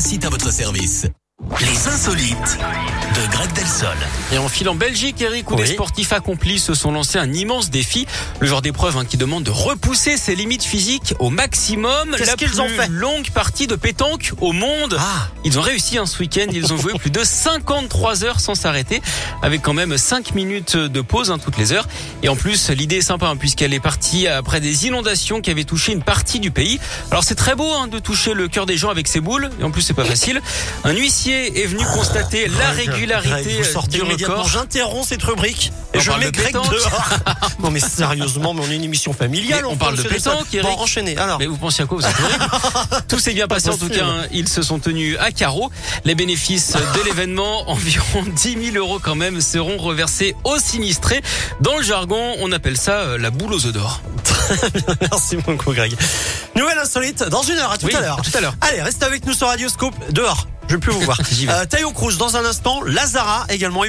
Sites à votre service. Les insolites de Greg Delsol. Et en file en Belgique, Eric, où Oui. des sportifs accomplis se sont lancés un immense défi. Le genre d'épreuve hein, qui demande de repousser ses limites physiques au maximum. Qu'est-ce La qu'ils plus ont fait longue partie de pétanque au monde. Ah. Ils ont réussi hein, ce week-end. Ils ont joué plus de 53 heures sans s'arrêter, avec quand même 5 minutes de pause hein, toutes les heures. Et en plus, l'idée est sympa, hein, puisqu'elle est partie après des inondations qui avaient touché une partie du pays. Alors c'est très beau hein, de toucher le cœur des gens avec ces boules. Et en plus, c'est pas facile. Un huissier est venu constater la Greg, régularité vous sortez du record. J'interromps cette rubrique et On je mets de Greg pétanque. dehors. non mais sérieusement, mais on est une émission familiale. Mais on parle de pétanque, Eric. Bon, enchaînez. Alors, Mais vous pensez à quoi vous êtes Tout s'est bien passé en tout cas. hein. Ils se sont tenus à carreau. Les bénéfices de l'événement, environ 10 000 euros quand même, seront reversés aux sinistrés. Dans le jargon, on appelle ça euh, la boule aux œufs d'or. merci beaucoup Greg. Nouvelle insolite dans une heure. À tout Oui, à l'heure. à tout à l'heure. Allez, restez avec nous sur Radioscope dehors. Je vais plus vous voir. Euh, Tayo Cruz dans un instant. Lazara également. Et puis